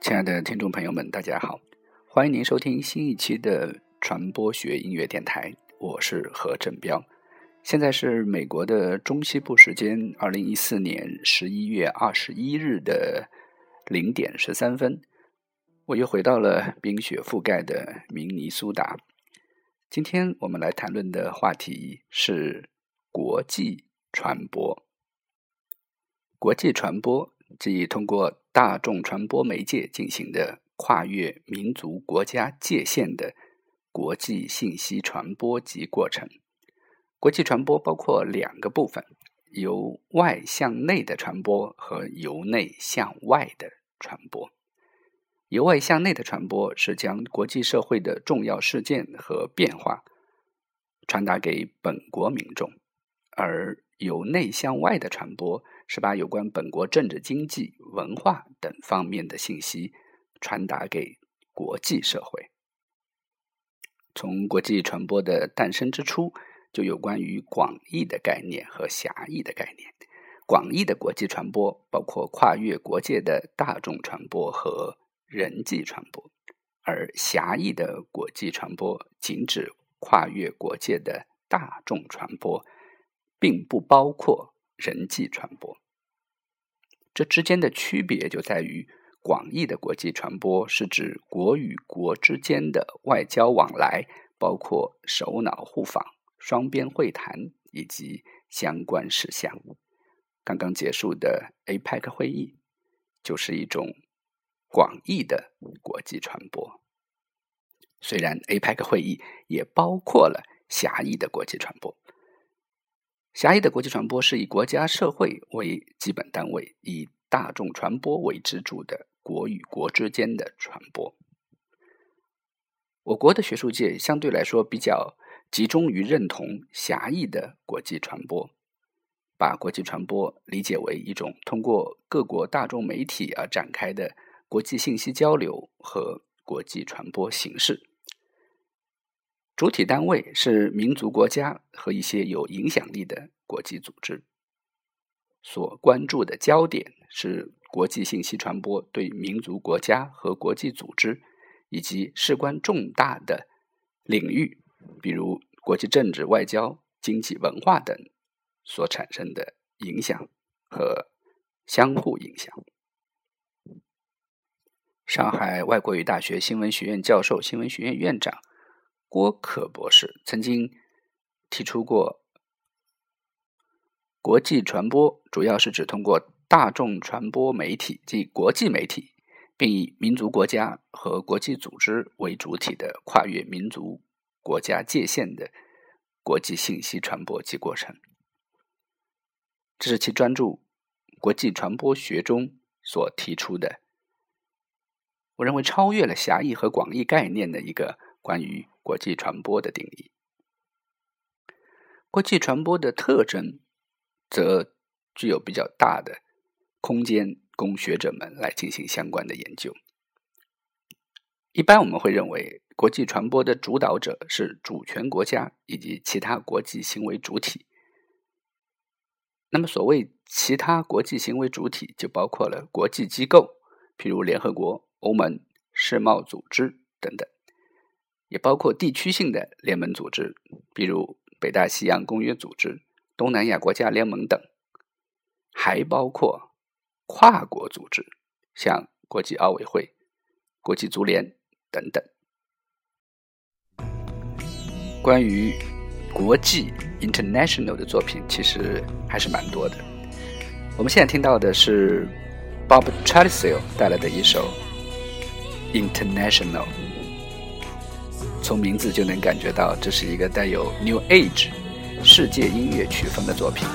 亲爱的听众朋友们，大家好，欢迎您收听新一期的传播学音乐电台，我是何振彪。现在是美国的中西部时间，二零一四年十一月二十一日的零点十三分，我又回到了冰雪覆盖的明尼苏达。今天我们来谈论的话题是国际传播。国际传播即通过大众传播媒介进行的跨越民族国家界限的国际信息传播及过程。国际传播包括两个部分：由外向内的传播和由内向外的传播。由外向内的传播是将国际社会的重要事件和变化传达给本国民众，而由内向外的传播。是把有关本国政治、经济、文化等方面的信息传达给国际社会。从国际传播的诞生之初，就有关于广义的概念和狭义的概念。广义的国际传播包括跨越国界的大众传播和人际传播，而狭义的国际传播仅指跨越国界的大众传播，并不包括。人际传播，这之间的区别就在于，广义的国际传播是指国与国之间的外交往来，包括首脑互访、双边会谈以及相关事项。刚刚结束的 APEC 会议就是一种广义的国际传播。虽然 APEC 会议也包括了狭义的国际传播。狭义的国际传播是以国家社会为基本单位，以大众传播为支柱的国与国之间的传播。我国的学术界相对来说比较集中于认同狭义的国际传播，把国际传播理解为一种通过各国大众媒体而展开的国际信息交流和国际传播形式。主体单位是民族国家和一些有影响力的国际组织，所关注的焦点是国际信息传播对民族国家和国际组织以及事关重大的领域，比如国际政治、外交、经济、文化等所产生的影响和相互影响。上海外国语大学新闻学院教授、新闻学院院长。郭可博士曾经提出过，国际传播主要是指通过大众传播媒体即国际媒体，并以民族国家和国际组织为主体的跨越民族国家界限的国际信息传播及过程。这是其专注《国际传播学》中所提出的，我认为超越了狭义和广义概念的一个关于。国际传播的定义，国际传播的特征，则具有比较大的空间供学者们来进行相关的研究。一般我们会认为，国际传播的主导者是主权国家以及其他国际行为主体。那么，所谓其他国际行为主体，就包括了国际机构，譬如联合国、欧盟、世贸组织等等。也包括地区性的联盟组织，比如北大西洋公约组织、东南亚国家联盟等，还包括跨国组织，像国际奥委会、国际足联等等。关于国际 （international） 的作品，其实还是蛮多的。我们现在听到的是 Bob Chalice 带来的一首《International》。从名字就能感觉到，这是一个带有 New Age 世界音乐曲风的作品。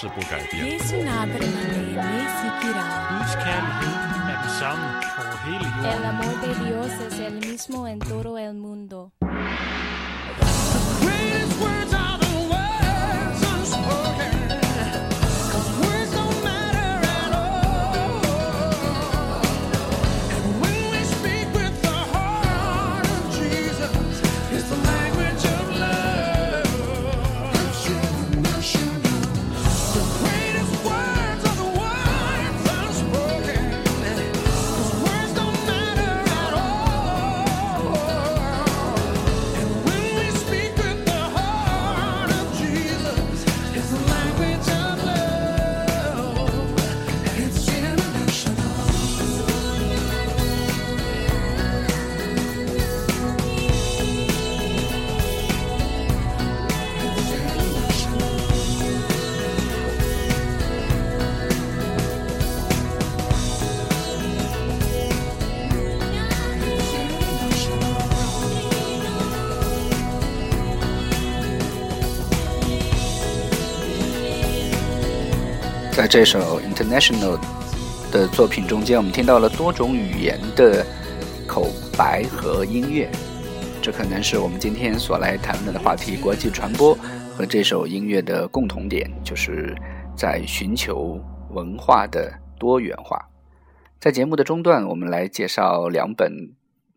是不改变。这首 International 的作品中间，我们听到了多种语言的口白和音乐，这可能是我们今天所来谈论的话题——国际传播和这首音乐的共同点，就是在寻求文化的多元化。在节目的中段，我们来介绍两本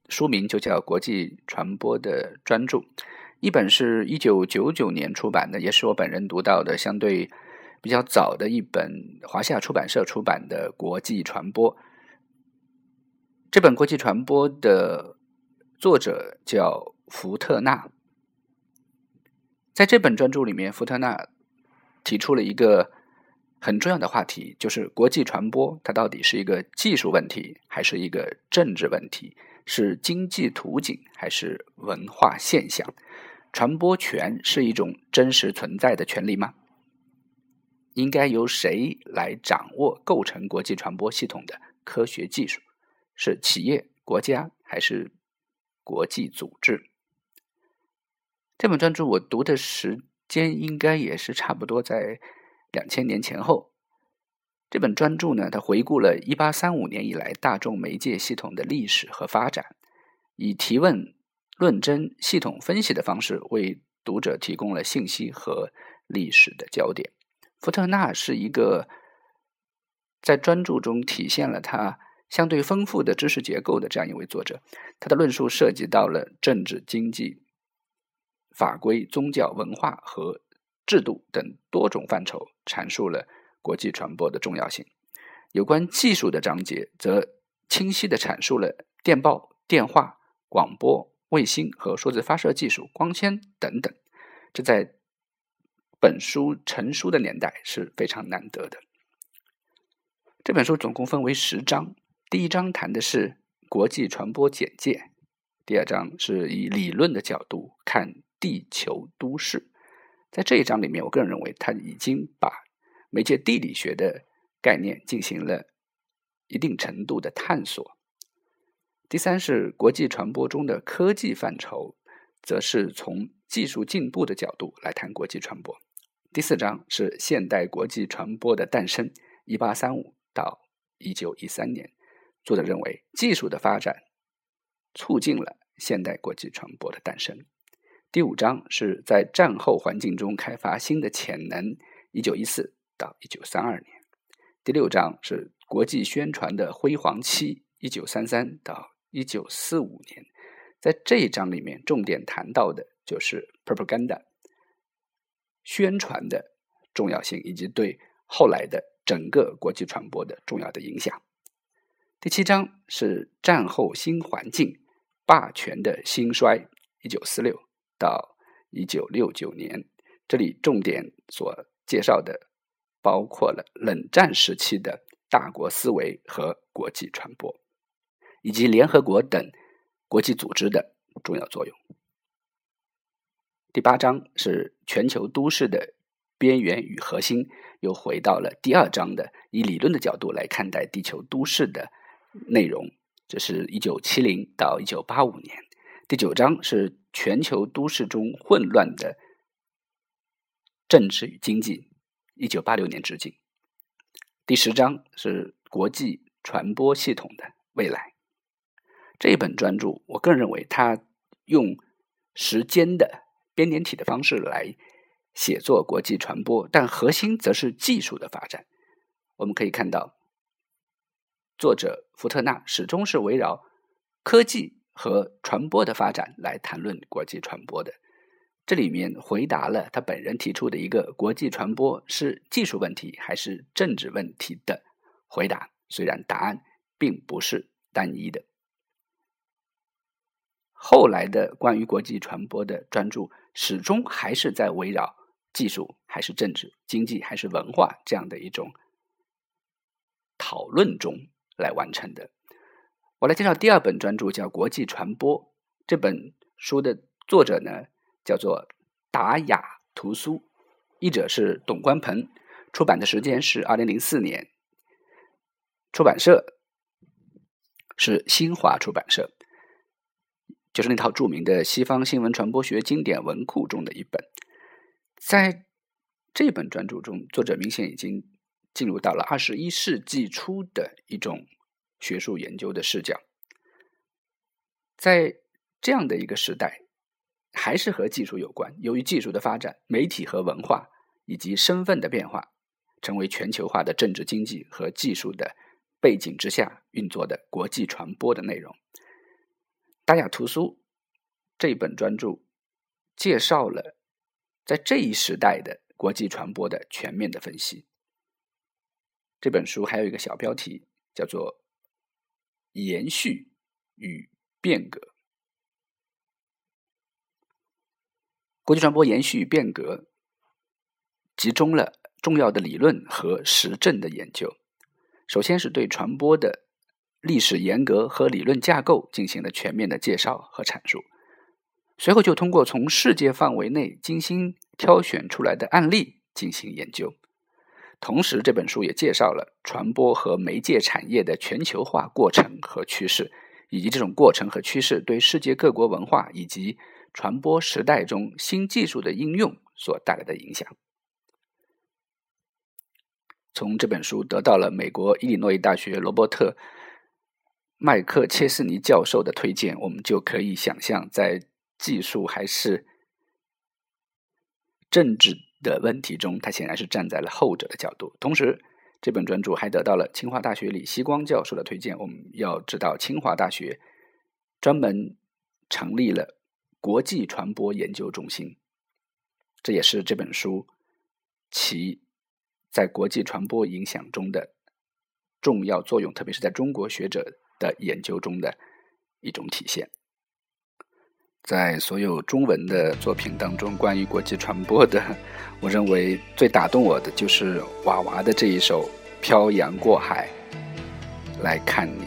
书名就叫《国际传播》的专著，一本是一九九九年出版的，也是我本人读到的相对比较早的一本华夏出版社出版的《国际传播》。这本《国际传播》的作者叫福特纳，在这本专著里面，福特纳提出了一个很重要的话题，就是国际传播它到底是一个技术问题，还是一个政治问题？是经济图景，还是文化现象？传播权是一种真实存在的权利吗？应该由谁来掌握构成国际传播系统的科学技术？是企业、国家还是国际组织？这本专著我读的时间应该也是差不多在两千年前后。这本专著呢，它回顾了1835年以来大众媒介系统的历史和发展，以提问、论证、系统分析的方式为读者提供了信息和历史的焦点。福特纳是一个在专著中体现了他相对丰富的知识结构的这样一位作者。他的论述涉及到了政治、经济、法规、宗教、文化和制度等多种范畴，阐述了国际传播的重要性。有关技术的章节则清晰地阐述了电报、电话、广播、卫星和数字发射技术、光纤等等。这在本书成书的年代是非常难得的。这本书总共分为十章，第一章谈的是国际传播简介，第二章是以理论的角度看地球都市。在这一章里面，我个人认为他已经把媒介地理学的概念进行了一定程度的探索。第三是国际传播中的科技范畴，则是从技术进步的角度来谈国际传播。第四章是现代国际传播的诞生，一八三五到一九一三年。作者认为，技术的发展促进了现代国际传播的诞生。第五章是在战后环境中开发新的潜能，一九一四到一九三二年。第六章是国际宣传的辉煌期，一九三三到一九四五年。在这一章里面，重点谈到的就是 propaganda 宣传的重要性，以及对后来的整个国际传播的重要的影响。第七章是战后新环境、霸权的兴衰，一九四六到一九六九年。这里重点所介绍的包括了冷战时期的大国思维和国际传播，以及联合国等国际组织的重要作用。第八章是全球都市的边缘与核心，又回到了第二章的以理论的角度来看待地球都市的内容。这是一九七零到一九八五年。第九章是全球都市中混乱的。政治与经济，一九八六年至今。第十章是国际传播系统的未来。这本专著，我个人认为，它用时间的编年体的方式来写作国际传播，但核心则是技术的发展。我们可以看到，作者福特纳始终是围绕科技和传播的发展来谈论国际传播的。这里面回答了他本人提出的一个国际传播是技术问题还是政治问题的回答，虽然答案并不是单一的。后来的关于国际传播的专注，始终还是在围绕技术还是政治、经济还是文化这样的一种讨论中来完成的。我来介绍第二本专著，叫《国际传播》。这本书的作者呢？叫做达雅图苏，译者是董关鹏，出版的时间是二零零四年，出版社是新华出版社，就是那套著名的西方新闻传播学经典文库中的一本。在这本专著中，作者明显已经进入到了二十一世纪初的一种学术研究的视角，在这样的一个时代。还是和技术有关。由于技术的发展，媒体和文化以及身份的变化，成为全球化的政治、经济和技术的背景之下运作的国际传播的内容。大雅图书这本专著介绍了在这一时代的国际传播的全面的分析。这本书还有一个小标题，叫做“延续与变革”。国际传播延续与变革，集中了重要的理论和实证的研究。首先是对传播的历史严格和理论架构进行了全面的介绍和阐述，随后就通过从世界范围内精心挑选出来的案例进行研究。同时，这本书也介绍了传播和媒介产业的全球化过程和趋势，以及这种过程和趋势对世界各国文化以及。传播时代中新技术的应用所带来的影响。从这本书得到了美国伊利诺伊大学罗伯特麦克切斯尼教授的推荐，我们就可以想象，在技术还是政治的问题中，他显然是站在了后者的角度。同时，这本专著还得到了清华大学李希光教授的推荐。我们要知道，清华大学专门成立了。国际传播研究中心，这也是这本书其在国际传播影响中的重要作用，特别是在中国学者的研究中的一种体现。在所有中文的作品当中，关于国际传播的，我认为最打动我的就是娃娃的这一首《漂洋过海来看你》。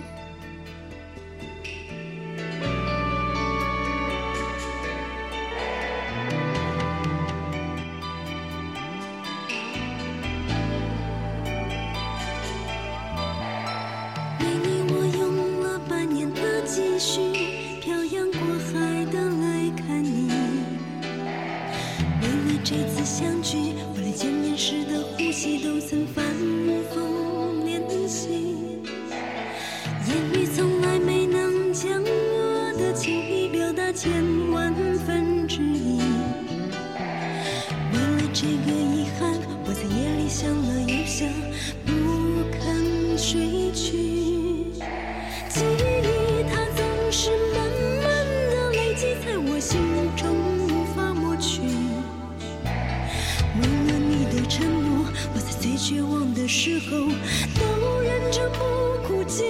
在绝望的时候都忍着不哭泣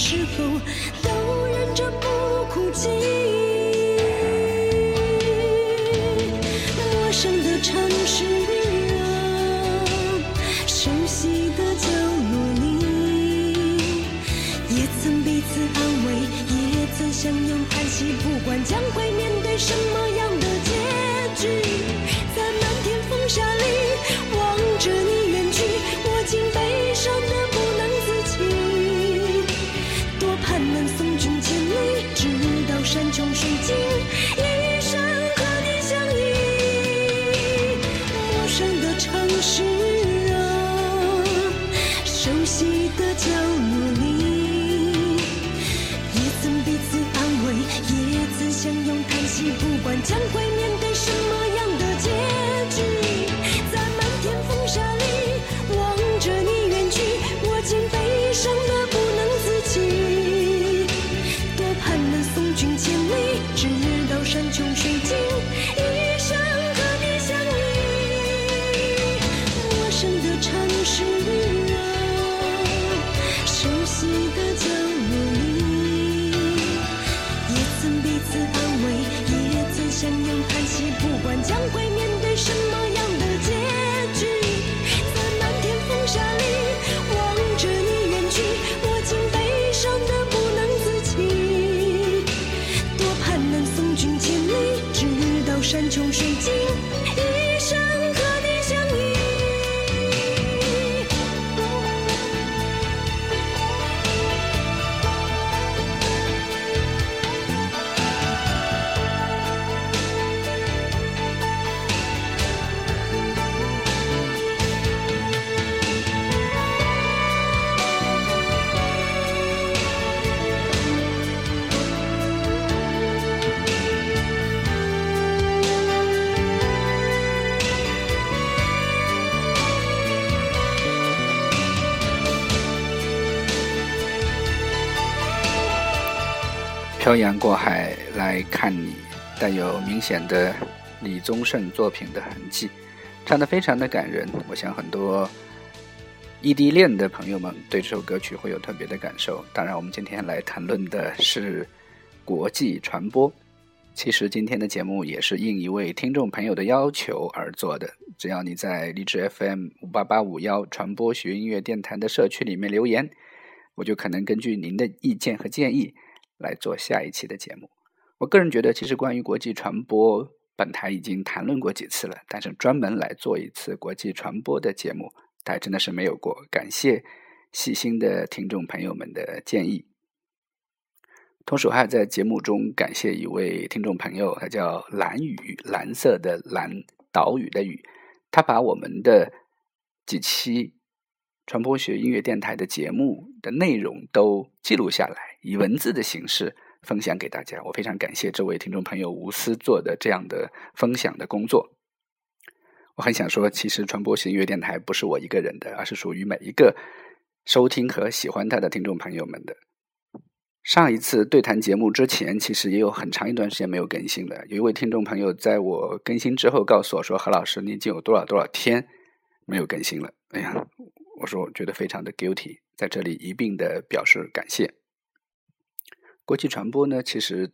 时候都忍着不哭泣。的角漂洋过海来看你，带有明显的李宗盛作品的痕迹，唱得非常的感人。我想很多异地恋的朋友们对这首歌曲会有特别的感受。当然，我们今天来谈论的是国际传播。其实今天的节目也是应一位听众朋友的要求而做的。只要你在荔枝 FM 五八八五幺传播学音乐电台的社区里面留言，我就可能根据您的意见和建议来做下一期的节目。我个人觉得，其实关于国际传播，本台已经谈论过几次了，但是专门来做一次国际传播的节目，台真的是没有过。感谢细心的听众朋友们的建议。同时，我还在节目中感谢一位听众朋友，他叫蓝雨，蓝色的蓝，岛屿的屿。他把我们的几期传播学音乐电台的节目的内容都记录下来，以文字的形式分享给大家。我非常感谢这位听众朋友无私做的这样的分享的工作。我很想说，其实传播学音乐电台不是我一个人的，而是属于每一个收听和喜欢它的听众朋友们的。上一次对谈节目之前，其实也有很长一段时间没有更新了。有一位听众朋友在我更新之后告诉我说：“何老师，你已经有多少多少天没有更新了？”哎呀，我说我觉得非常的 guilty，在这里一并的表示感谢。国际传播呢，其实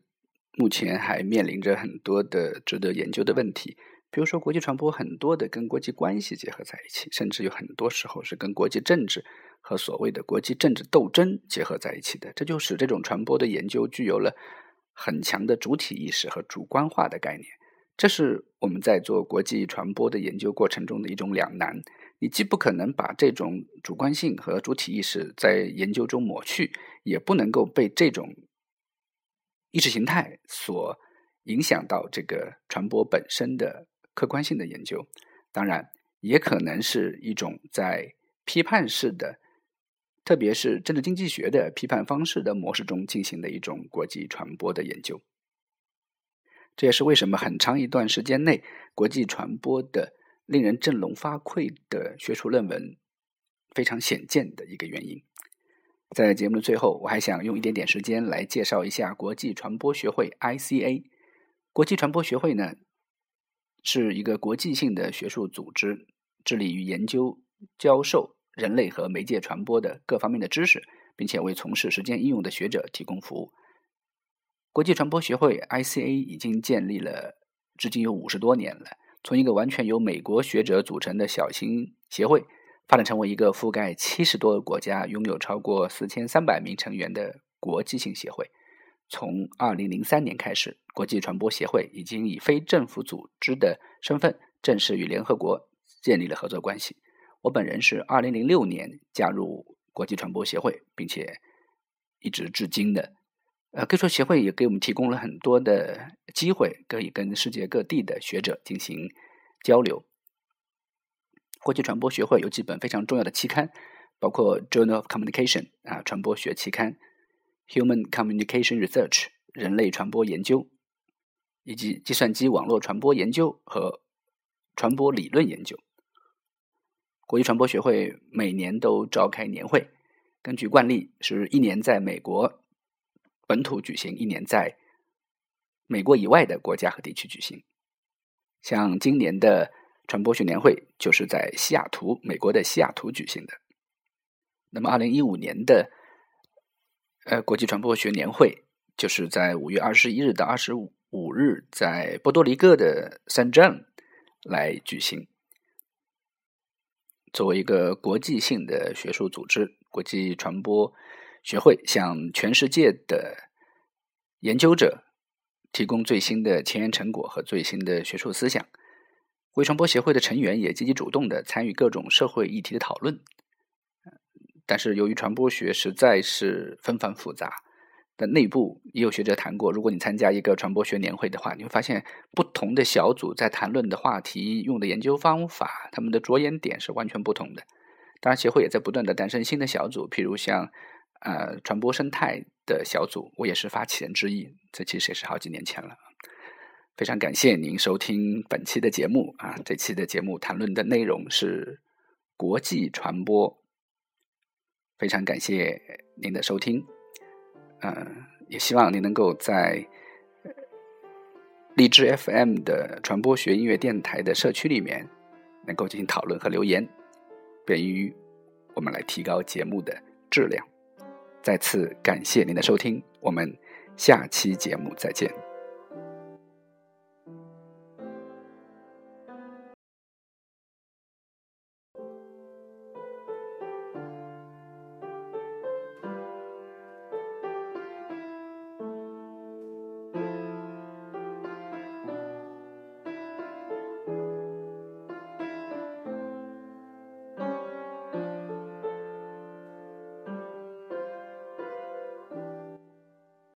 目前还面临着很多的值得研究的问题。比如说，国际传播很多的跟国际关系结合在一起，甚至有很多时候是跟国际政治和所谓的国际政治斗争结合在一起的。这就使这种传播的研究具有了很强的主体意识和主观化的概念。这是我们在做国际传播的研究过程中的一种两难。你既不可能把这种主观性和主体意识在研究中抹去，也不能够被这种意识形态所影响到这个传播本身的。客观性的研究，当然也可能是一种在批判式的，特别是政治经济学的批判方式的模式中进行的一种国际传播的研究。这也是为什么很长一段时间内，国际传播的令人振聋发聩的学术论文非常显见的一个原因。在节目的最后，我还想用一点点时间来介绍一下国际传播学会 （ICA）。国际传播学会呢？是一个国际性的学术组织，致力于研究、教授人类和媒介传播的各方面的知识，并且为从事实践应用的学者提供服务。国际传播学会 （ICA） 已经建立了至今有五十多年了，从一个完全由美国学者组成的小型协会，发展成为一个覆盖七十多个国家、拥有超过四千三百名成员的国际性协会。从二零零三年开始，国际传播协会已经以非政府组织的身份正式与联合国建立了合作关系。我本人是二零零六年加入国际传播协会，并且一直至今的。呃，可以说协会也给我们提供了很多的机会，可以跟世界各地的学者进行交流。国际传播学会有几本非常重要的期刊，包括《Journal of Communication》啊，传播学期刊。Human Communication Research 人类传播研究，以及计算机网络传播研究和传播理论研究。国际传播学会每年都召开年会，根据惯例是一年在美国本土举行，一年在美国以外的国家和地区举行。像今年的传播学年会就是在西雅图，美国的西雅图举行的。那么，二零一五年的。呃，国际传播学年会就是在五月二十一日到二十五日，在波多黎各的 San John 来举行。作为一个国际性的学术组织，国际传播学会向全世界的研究者提供最新的前沿成果和最新的学术思想。微传播协会的成员也积极主动的参与各种社会议题的讨论。但是由于传播学实在是纷繁复杂，的内部也有学者谈过，如果你参加一个传播学年会的话，你会发现不同的小组在谈论的话题、用的研究方法、他们的着眼点是完全不同的。当然，协会也在不断的诞生新的小组，譬如像呃传播生态的小组，我也是发起人之一。这其实也是好几年前了。非常感谢您收听本期的节目啊！这期的节目谈论的内容是国际传播。非常感谢您的收听，嗯，也希望您能够在荔枝 FM 的传播学音乐电台的社区里面能够进行讨论和留言，便于我们来提高节目的质量。再次感谢您的收听，我们下期节目再见。